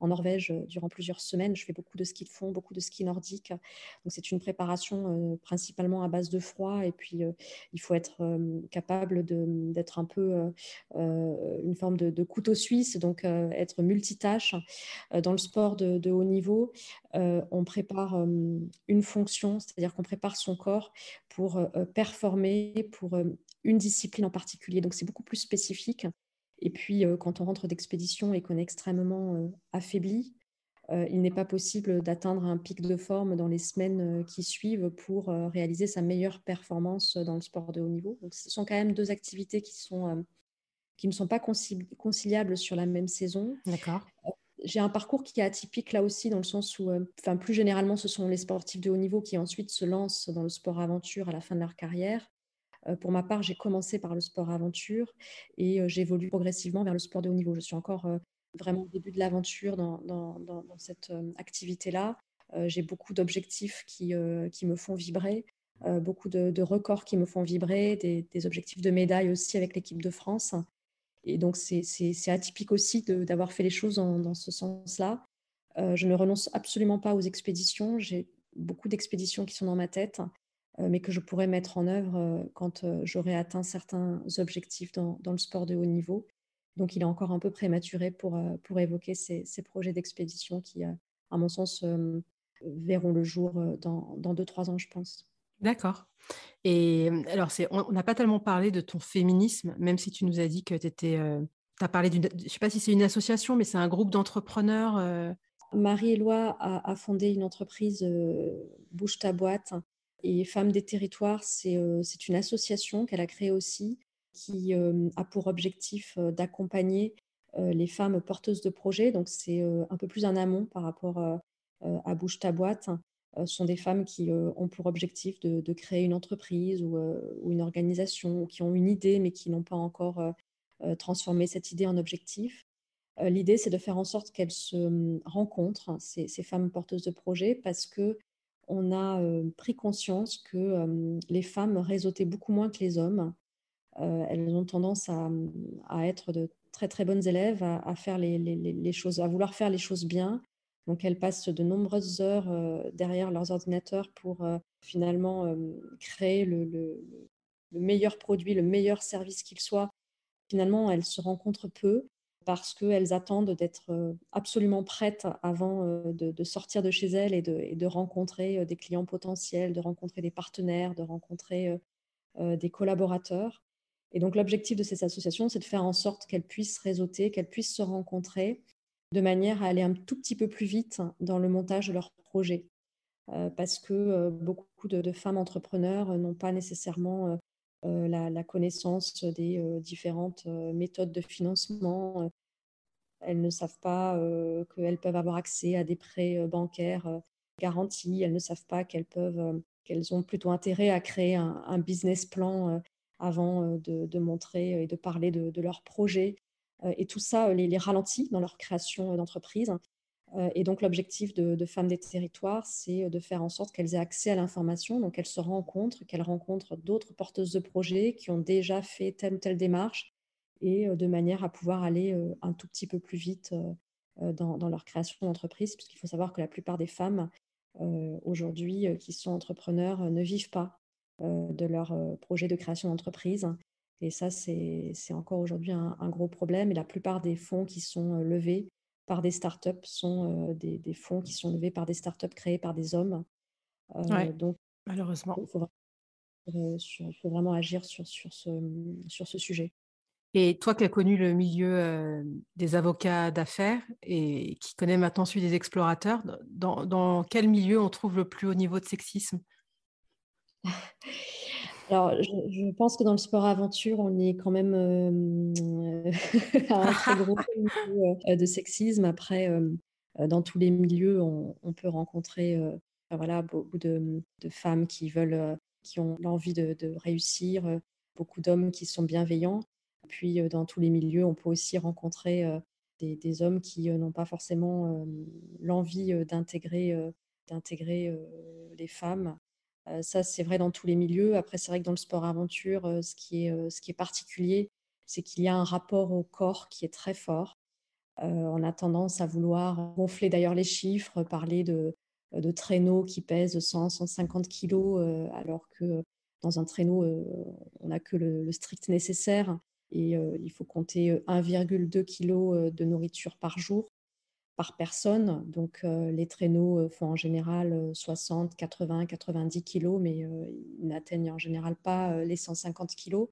en Norvège, durant plusieurs semaines. Je fais beaucoup de ski de fond, beaucoup de ski nordique. Donc c'est une préparation principalement à base de froid et puis euh, il faut être euh, capable d'être un peu euh, une forme de, couteau suisse, donc être multitâche. Dans le sport de, haut niveau, on prépare une fonction, c'est-à-dire qu'on prépare son corps pour performer pour une discipline en particulier. Donc c'est beaucoup plus spécifique. Et puis, quand on rentre d'expédition et qu'on est extrêmement affaibli, il n'est pas possible d'atteindre un pic de forme dans les semaines euh, qui suivent pour euh, réaliser sa meilleure performance dans le sport de haut niveau. Donc, ce sont quand même deux activités qui, sont, qui ne sont pas conciliables sur la même saison. D'accord. J'ai un parcours qui est atypique là aussi, dans le sens où, enfin, plus généralement, ce sont les sportifs de haut niveau qui ensuite se lancent dans le sport aventure à la fin de leur carrière. Pour ma part, j'ai commencé par le sport aventure et j'évolue progressivement vers le sport de haut niveau. Je suis encore vraiment au début de l'aventure dans, cette euh, activité-là. Euh, j'ai beaucoup d'objectifs qui, euh, qui, me font vibrer, beaucoup de, records qui me font vibrer, des, objectifs de médailles aussi avec l'équipe de France. Et donc, c'est atypique aussi d'avoir fait les choses dans ce sens-là. je ne renonce absolument pas aux expéditions. J'ai beaucoup d'expéditions qui sont dans ma tête, mais que je pourrais mettre en œuvre quand j'aurai atteint certains objectifs dans, le sport de haut niveau. Donc, il est encore un peu prématuré pour, euh, pour évoquer ces, projets d'expédition qui, euh, à mon sens, euh, verront le jour dans, dans deux, trois ans, je pense. D'accord. Et alors, on n'a pas tellement parlé de ton féminisme, même si tu nous as dit que tu étais. tu as parlé d'une. Je ne sais pas si c'est une association, mais c'est un groupe d'entrepreneurs. Marie-Éloi a, a, fondé une entreprise Bouge ta boîte. Et Femmes des territoires, c'est une association qu'elle a créée aussi qui a pour objectif d'accompagner les femmes porteuses de projets. Donc, c'est un peu plus en amont par rapport à Bouge ta boîte. Ce sont des femmes qui ont pour objectif de, créer une entreprise ou, une organisation, ou qui ont une idée mais qui n'ont pas encore transformé cette idée en objectif. L'idée, c'est de faire en sorte qu'elles se mmh, rencontrent, ces, ces, femmes porteuses de projets, parce que on a pris conscience que les femmes réseautaient beaucoup moins que les hommes euh, elles ont tendance à, être de très très bonnes élèves, à, faire les, choses, à vouloir faire les choses bien. Donc elles passent de nombreuses heures euh, derrière leurs ordinateurs pour euh, finalement créer le, meilleur produit, le meilleur service qu'il soit. Finalement, elles se rencontrent peu parce qu'elles attendent d'être absolument prêtes avant de, sortir de chez elles et de, rencontrer des clients potentiels, de rencontrer des partenaires, de rencontrer des collaborateurs. Et donc l'objectif de ces associations, c'est de faire en sorte qu'elles puissent réseauter, qu'elles puissent se rencontrer de manière à aller un tout petit peu plus vite dans le montage de leurs projets. Euh, parce que euh, beaucoup de, femmes entrepreneurs n'ont pas nécessairement euh, la, connaissance des différentes méthodes de financement. Elles ne savent pas qu'elles peuvent avoir accès à des prêts bancaires garantis. Elles ne savent pas qu'elles peuvent qu'elles ont plutôt intérêt à créer un, un business plan avant de, montrer et de parler de, de leurs projets. Et tout ça les, ralentit dans leur création d'entreprise. et donc l'objectif de, Femmes des territoires, c'est de faire en sorte qu'elles aient accès à l'information, donc qu'elles se rencontrent, qu'elles rencontrent d'autres porteuses de projets qui ont déjà fait telle ou telle démarche, et de manière à pouvoir aller un tout petit peu plus vite dans leur création d'entreprise, puisqu'il faut savoir que la plupart des femmes aujourd'hui qui sont entrepreneurs ne vivent pas de leur projet de création d'entreprise. Et ça, c'est encore aujourd'hui un, gros problème. Et la plupart des fonds qui sont levés par des startups sont des, des, fonds qui sont levés par des startups créés par des hommes. donc, malheureusement. Il faut, faut, vraiment agir sur, sur, ce, sur ce sujet. Et toi qui as connu le milieu des avocats d'affaires et qui connais maintenant celui des explorateurs, dans, dans, quel milieu on trouve le plus haut niveau de sexisme? Alors, je, pense que dans le sport aventure, on est quand même à un très gros niveau de sexisme. Après, dans tous les milieux, on, peut rencontrer voilà, beaucoup de, femmes qui veulent, qui ont l'envie de, de réussir, beaucoup d'hommes qui sont bienveillants. Puis, dans tous les milieux, on peut aussi rencontrer des, hommes qui n'ont pas forcément l'envie d'intégrer d'intégrer les femmes. Ça, c'est vrai dans tous les milieux. Après, c'est vrai que dans le sport aventure, ce, qui est, particulier, c'est qu'il y a un rapport au corps qui est très fort. on a tendance à vouloir gonfler d'ailleurs les chiffres, parler de, traîneaux qui pèsent 100, 150 kilos, alors que dans un traîneau, on n'a que le, strict nécessaire et il faut compter 1,2 kg de nourriture par jour par personne. Donc les traîneaux font en général 60, 80, 90 kg, mais ils n'atteignent en général pas les 150 kg.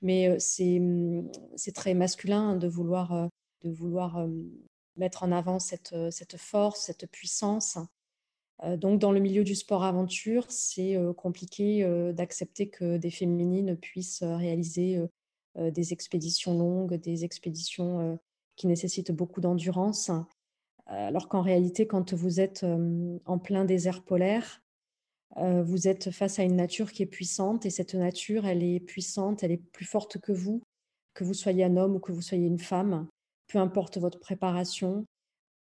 Mais mmh, c'est très masculin de vouloir, de vouloir mettre en avant cette, cette force, cette puissance. Donc, dans le milieu du sport aventure, c'est compliqué d'accepter que des féminines puissent réaliser euh, des expéditions longues, des expéditions euh, qui nécessitent beaucoup d'endurance. Alors qu'en réalité, quand vous êtes euh, en plein désert polaire, vous êtes face à une nature qui est puissante et cette nature, elle est puissante, elle est plus forte que vous, que vous soyez un homme ou que vous soyez une femme, peu importe votre préparation.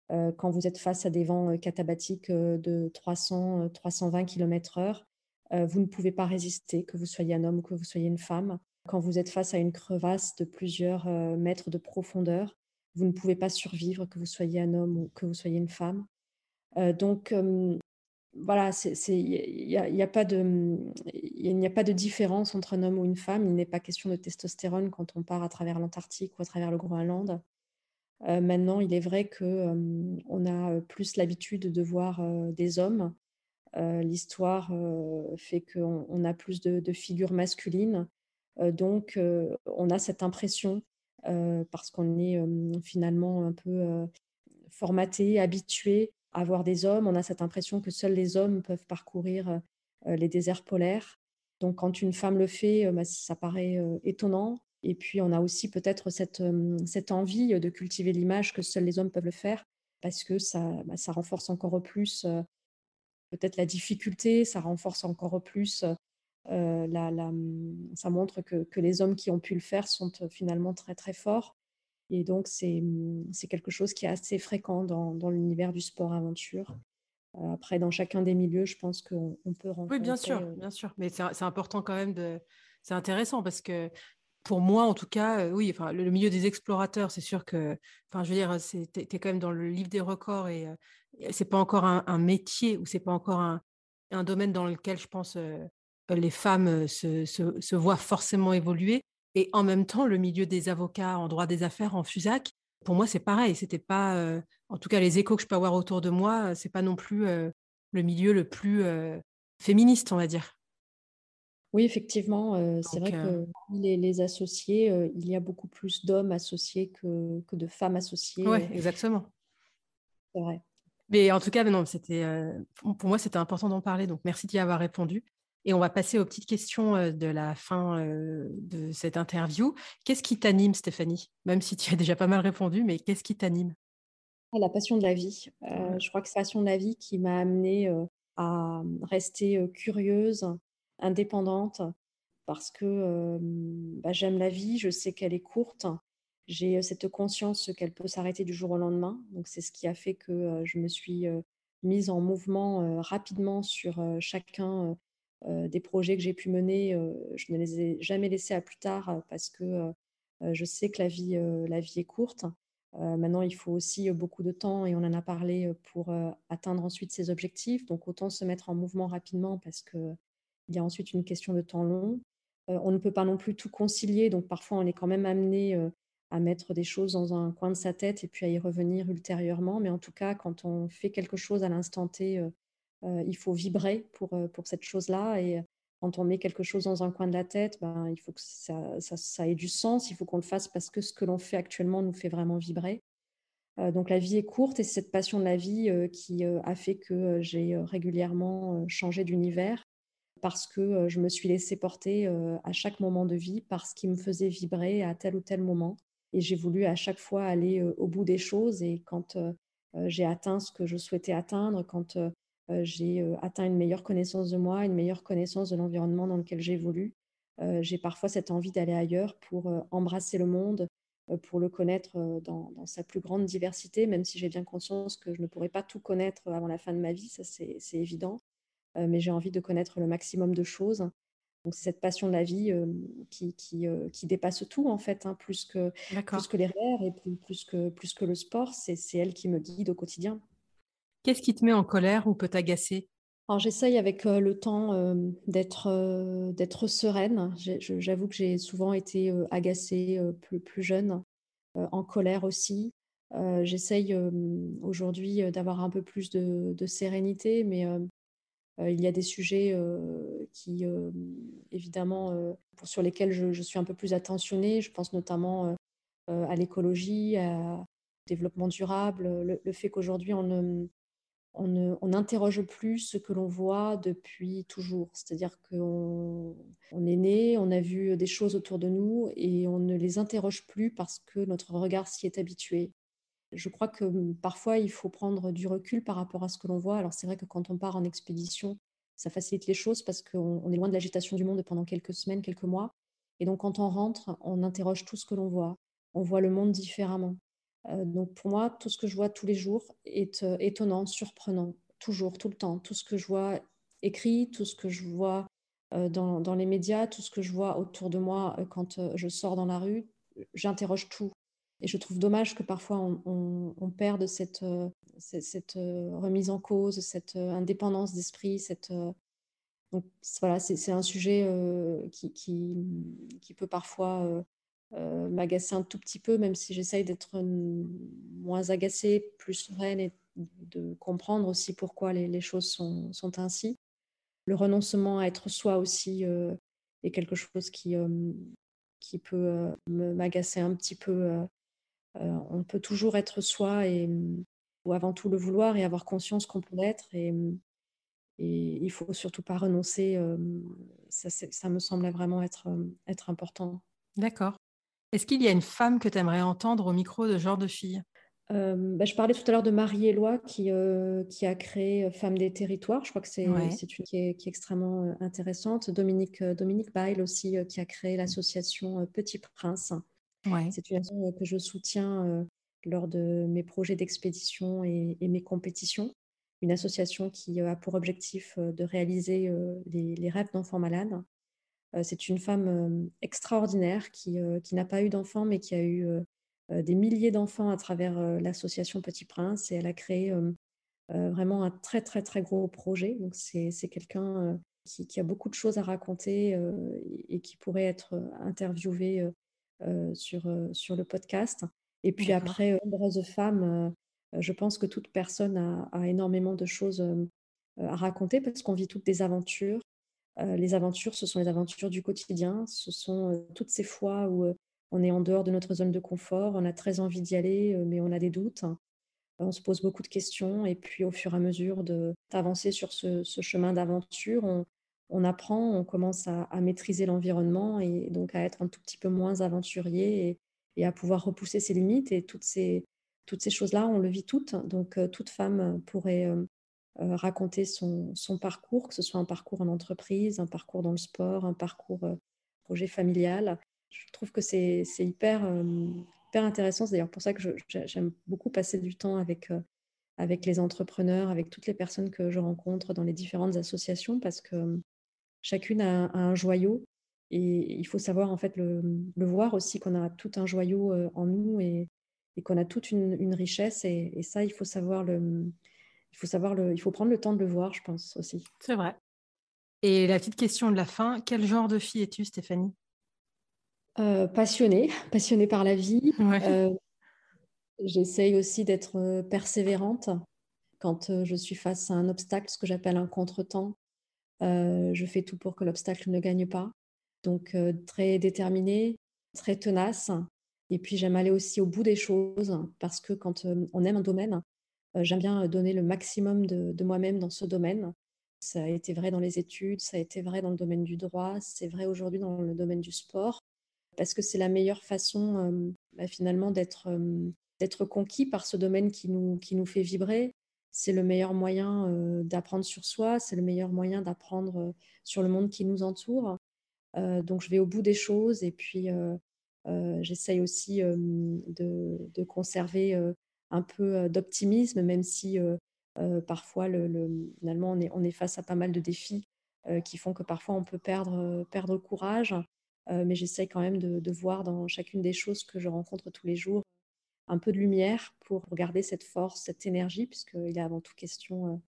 Quand vous êtes face à des vents catabatiques de 300, 320 km/h, vous ne pouvez pas résister, que vous soyez un homme ou que vous soyez une femme. Quand vous êtes face à une crevasse de plusieurs euh, mètres de profondeur, vous ne pouvez pas survivre, que vous soyez un homme ou que vous soyez une femme. Donc, voilà, il n'y a, pas de, différence entre un homme ou une femme. Il n'est pas question de testostérone quand on part à travers l'Antarctique ou à travers le Groenland. Maintenant, il est vrai que on a plus l'habitude de voir des hommes. L'histoire fait qu'on a plus de, figures masculines. Donc, on a cette impression, parce qu'on est finalement un peu formaté, habitué à voir des hommes, on a cette impression que seuls les hommes peuvent parcourir les déserts polaires. Donc, quand une femme le fait, bah, ça paraît étonnant. Et puis, on a aussi peut-être cette, cette, envie de cultiver l'image que seuls les hommes peuvent le faire, parce que ça, bah, ça renforce encore plus peut-être la difficulté, ça renforce encore plus euh, mmh, ça montre que, les hommes qui ont pu le faire sont euh, finalement très très forts. Et donc mmh, c'est quelque chose qui est assez fréquent dans, l'univers du sport aventure. Euh, après, dans chacun des milieux, je pense qu'on peut rencontrer. Oui, bien sûr, bien sûr. Mais c'est important quand même de. C'est intéressant parce que pour moi, en tout cas, oui, enfin, le, milieu des explorateurs, c'est sûr que, enfin, je veux dire, tu es, quand même dans le livre des records et c'est pas encore un, métier ou c'est pas encore un, un, domaine dans lequel je pense les femmes se, voient forcément évoluer. Et en même temps, le milieu des avocats en droit des affaires en FUSAC, pour moi, c'est pareil. C'était pas, en tout cas, les échos que je peux avoir autour de moi, c'est pas non plus le milieu le plus féministe, on va dire. Oui, effectivement, c'est vrai que les, les associés, il y a beaucoup plus d'hommes associés que, de femmes associées. Oui, exactement. C'est vrai. Mais en tout cas, non, c'était, pour moi, c'était important d'en parler. Donc, merci d'y avoir répondu. Et on va passer aux petites questions de la fin de cette interview. Qu'est-ce qui t'anime, Stéphanie? Même si tu as déjà pas mal répondu, mais qu'est-ce qui t'anime? Ah, La passion de la vie. je crois que c'est la passion de la vie qui m'a amenée à rester curieuse, indépendante, parce que bah, j'aime la vie, je sais qu'elle est courte, j'ai cette conscience qu'elle peut s'arrêter du jour au lendemain. Donc c'est ce qui a fait que je me suis mise en mouvement rapidement sur chacun des projets que j'ai pu mener. je ne les ai jamais laissés à plus tard parce que je sais que la vie, la vie est courte. maintenant, il faut aussi beaucoup de temps et on en a parlé pour atteindre ensuite ses objectifs. Donc autant se mettre en mouvement rapidement parce qu'il y a ensuite une question de temps long. on ne peut pas non plus tout concilier, donc parfois on est quand même amené à mettre des choses dans un coin de sa tête et puis à y revenir ultérieurement. Mais en tout cas, quand on fait quelque chose à l'instant T, euh, euh, il faut vibrer pour, pour cette chose-là. Et quand on met quelque chose dans un coin de la tête, ben, il faut que ça, ça, ait du sens, il faut qu'on le fasse parce que ce que l'on fait actuellement nous fait vraiment vibrer. donc la vie est courte et c'est cette passion de la vie qui a fait que j'ai régulièrement changé d'univers parce que je me suis laissée porter à chaque moment de vie par ce qui me faisait vibrer à tel ou tel moment. Et j'ai voulu à chaque fois aller au bout des choses. Et quand j'ai atteint ce que je souhaitais atteindre, quand j'ai atteint une meilleure connaissance de moi, une meilleure connaissance de l'environnement dans lequel j'évolue, j'ai parfois cette envie d'aller ailleurs pour embrasser le monde, pour le connaître dans, dans, sa plus grande diversité, même si j'ai bien conscience que je ne pourrai pas tout connaître avant la fin de ma vie, ça c'est évident. mais j'ai envie de connaître le maximum de choses donc c'est cette passion de la vie qui, qui, qui, dépasse tout en fait, hein, plus, que, plus que les rêves et plus, plus, que, plus que le sport, c'est elle qui me guide au quotidien. Qu'est-ce qui te met en colère ou peut t'agacer? Alors j'essaye avec le temps d'être d'être sereine. J'avoue que j'ai souvent été agacée plus, jeune, en colère aussi. J'essaye aujourd'hui d'avoir un peu plus de, sérénité, mais euh, il y a des sujets euh, qui, euh, évidemment, sur lesquels je, suis un peu plus attentionnée. Je pense notamment à l'écologie, au développement durable, le, fait qu'aujourd'hui, on on n'interroge plus ce que l'on voit depuis toujours. C'est-à-dire qu'on on est né, on a vu des choses autour de nous et on ne les interroge plus parce que notre regard s'y est habitué. Je crois que mmh, parfois, il faut prendre du recul par rapport à ce que l'on voit. Alors, c'est vrai que quand on part en expédition, ça facilite les choses parce qu'on est loin de l'agitation du monde pendant quelques semaines, quelques mois. Et donc, quand on rentre, on interroge tout ce que l'on voit. On voit le monde différemment. Euh, donc, pour moi, tout ce que je vois tous les jours est euh, étonnant, surprenant, toujours, tout le temps. Tout ce que je vois écrit, tout ce que je vois euh, dans, les médias, tout ce que je vois autour de moi quand je sors dans la rue, j'interroge tout. Et je trouve dommage que parfois on, perde cette, remise en cause, cette indépendance d'esprit. Donc voilà, c'est un sujet qui, peut parfois m'agacer un tout petit peu, même si j'essaye d'être moins agacée, plus sereine et de comprendre aussi pourquoi les, choses sont, sont, ainsi. Le renoncement à être soi aussi est quelque chose qui, qui peut m'agacer un petit peu euh, on peut toujours être soi et ou avant tout le vouloir et avoir conscience qu'on peut l'être et, et il faut surtout pas renoncer. Ça, ça, me semble vraiment être, être important. D'accord. Est-ce qu'il y a une femme que tu aimerais entendre au micro de genre de fille? Bah, je parlais tout à l'heure de Marie-Éloi qui, qui a créé Femmes des territoires. Je crois que c'est une qui est, qui est, extrêmement intéressante. Dominique, Dominique Bail aussi qui a créé l'association Petit Prince c'est une asso que je soutiens lors de mes projets d'expédition et, mes compétitions. Une association qui a pour objectif de réaliser les, rêves d'enfants malades. C'est une femme extraordinaire qui, qui n'a pas eu d'enfants, mais qui a eu des milliers d'enfants à travers l'association Petit Prince. Et elle a créé vraiment un très, très, très gros projet. Donc, c'est quelqu'un qui, qui, a beaucoup de choses à raconter et qui pourrait être interviewé euh, sur, euh, sur le podcast. Et puis après, Nombreuses femmes, euh, je pense que toute personne a, énormément de choses à raconter parce qu'on vit toutes des aventures. Les aventures, ce sont les aventures du quotidien. Ce sont toutes ces fois où on est en dehors de notre zone de confort, on a très envie d'y aller, mais on a des doutes. On se pose beaucoup de questions et puis au fur et à mesure d'avancer sur ce, chemin d'aventure, on, apprend, on commence à, maîtriser l'environnement et donc à être un tout petit peu moins aventurier et, à pouvoir repousser ses limites. Et toutes ces, toutes ces choses-là, on le vit toutes. Donc euh, toute femme pourrait euh, euh, raconter son, parcours, que ce soit un parcours en entreprise, un parcours dans le sport, un parcours projet familial. Je trouve que c'est hyper hyper intéressant. C'est d'ailleurs pour ça que j'aime beaucoup passer du temps avec, les entrepreneurs, avec toutes les personnes que je rencontre dans les différentes associations, parce que chacune a, un joyau. Et il faut savoir en fait le, voir aussi qu'on a tout un joyau en nous et, qu'on a toute une, richesse. Et, ça, il faut savoir le, il faut savoir le, il faut prendre le temps de le voir, je pense aussi. C'est vrai. Et la petite question de la fin, quel genre de fille es-tu, Stéphanie? Euh, Passionnée, passionnée par la vie. Euh, j'essaye aussi d'être euh, persévérante quand je suis face à un obstacle, ce que j'appelle un contretemps. je fais tout pour que l'obstacle ne gagne pas. Donc très déterminée, très tenace. Et puis j'aime aller aussi au bout des choses parce que quand on aime un domaine, j'aime bien donner le maximum de moi-même dans ce domaine. Ça a été vrai dans les études, ça a été vrai dans le domaine du droit, c'est vrai aujourd'hui dans le domaine du sport, parce que c'est la meilleure façon bah, finalement d'être conquis par ce domaine qui nous, fait vibrer. C'est le meilleur moyen d'apprendre sur soi, c'est le meilleur moyen d'apprendre sur le monde qui nous entoure. donc je vais au bout des choses et puis j'essaye aussi de, conserver un peu d'optimisme, même si parfois, le, finalement, on est, face à pas mal de défis qui font que parfois on peut perdre, perdre courage. mais j'essaye quand même de, voir dans chacune des choses que je rencontre tous les jours un peu de lumière pour garder cette force, cette énergie, puisqu'il est avant tout question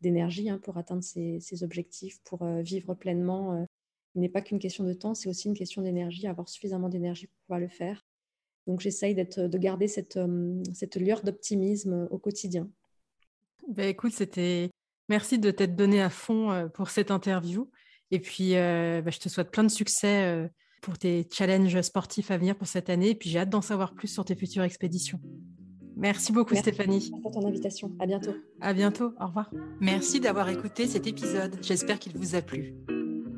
d'énergie hein, pour atteindre ses, objectifs, pour vivre pleinement. il n'est pas qu'une question de temps, c'est aussi une question d'énergie, avoir suffisamment d'énergie pour pouvoir le faire. Donc j'essaye de garder cette, cette lueur d'optimisme au quotidien. Bah, écoute, c'était. Merci de t'être donné à fond euh, pour cette interview. Et puis, euh, bah, je te souhaite plein de succès euh, pour tes challenges sportifs à venir pour cette année. Et puis, j'ai hâte d'en savoir plus sur tes futures expéditions. Merci beaucoup, Stéphanie. Merci pour ton invitation. À bientôt. À bientôt. Au revoir. Merci d'avoir écouté cet épisode. J'espère qu'il vous a plu.